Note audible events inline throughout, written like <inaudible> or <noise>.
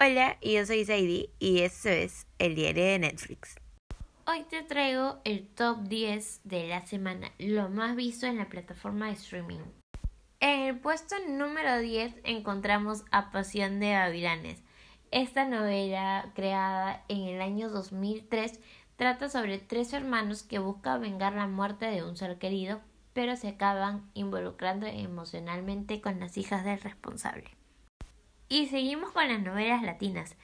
Hola, yo soy Sadie y esto es el diario de Netflix. Hoy te traigo el top 10 de la semana, lo más visto en la plataforma de streaming. En el puesto número 10 encontramos A Pasión de Babilanes. Esta novela, creada en el año 2003, trata sobre tres hermanos que buscan vengar la muerte de un ser querido, pero se acaban involucrando emocionalmente con las hijas del responsable. Y seguimos con las novelas latinas.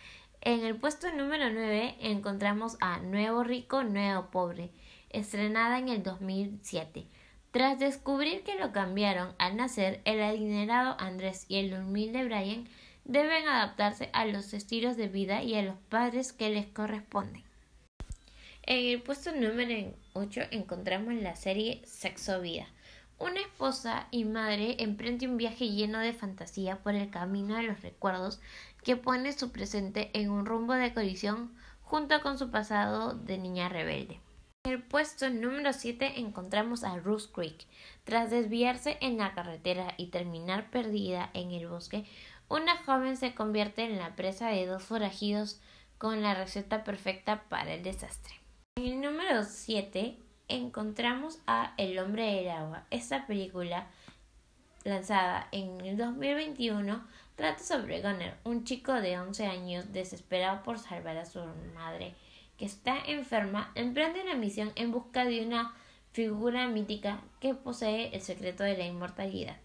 En el puesto número 9 encontramos a Nuevo Rico, Nuevo Pobre, estrenada en el 2007. Tras descubrir que lo cambiaron al nacer, el adinerado Andrés y el humilde Brian deben adaptarse a los estilos de vida y a los padres que les corresponden. En el puesto número 8 encontramos la serie Sexo Vida. Una esposa y madre emprende un viaje lleno de fantasía por el camino de los recuerdos que pone su presente en un rumbo de colisión junto con su pasado de niña rebelde. En el puesto número 7 encontramos a Ruth Creek. Tras desviarse en la carretera y terminar perdida en el bosque, una joven se convierte en la presa de dos forajidos con la receta perfecta para el desastre. En el número 7 encontramos a El hombre del agua. Esta película, lanzada en el 2021, trata sobre Gunner, un chico de 11 años desesperado por salvar a su madre, que está enferma, emprende una misión en busca de una figura mítica que posee el secreto de la inmortalidad.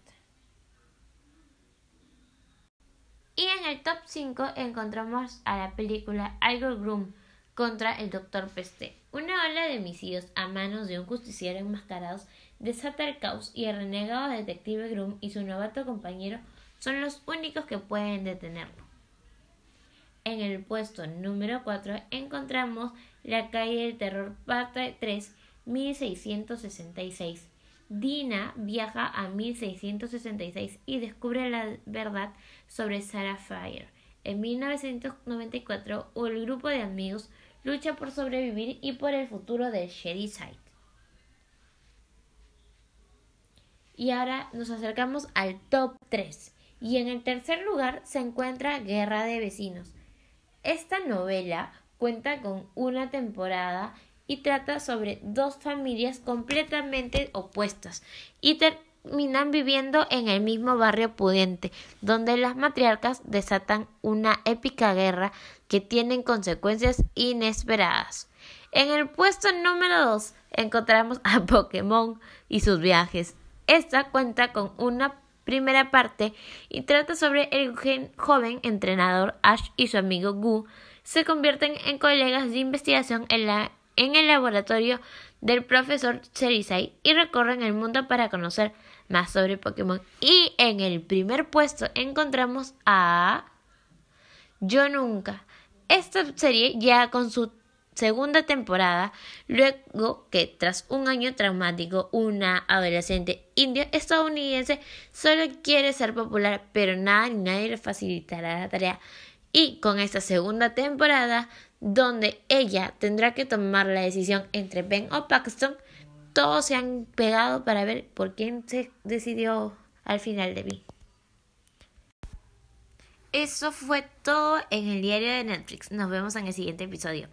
Y en el top 5 encontramos a la película Igor Groom, contra el Doctor Peste. Una ola de homicidios a manos de un justiciero enmascarado desata el caos y el renegado detective Groom y su novato compañero son los únicos que pueden detenerlo. En el puesto número 4 encontramos La calle del terror parte 3 1666. Dina viaja a 1666 y descubre la verdad sobre Sarah Fire. En 1994, el grupo de amigos lucha por sobrevivir y por el futuro de Shadyside. Y ahora nos acercamos al top 3. Y en el tercer lugar se encuentra Guerra de Vecinos. Esta novela cuenta con una temporada y trata sobre dos familias completamente opuestas terminan viviendo en el mismo barrio pudiente, donde las matriarcas desatan una épica guerra que tiene consecuencias inesperadas. En el puesto número 2 encontramos a <laughs> Pokémon y sus viajes. Esta cuenta con una primera parte y trata sobre el joven entrenador Ash y su amigo Gu se convierten en colegas de investigación en, la, en el laboratorio del profesor Cherisai y recorren el mundo para conocer más sobre Pokémon. Y en el primer puesto encontramos a Yo Nunca. Esta serie ya con su segunda temporada, luego que tras un año traumático, una adolescente india estadounidense solo quiere ser popular, pero nada ni nadie le facilitará la tarea. Y con esta segunda temporada, donde ella tendrá que tomar la decisión entre Ben o Paxton, todos se han pegado para ver por quién se decidió al final de mí. Eso fue todo en el diario de Netflix. Nos vemos en el siguiente episodio.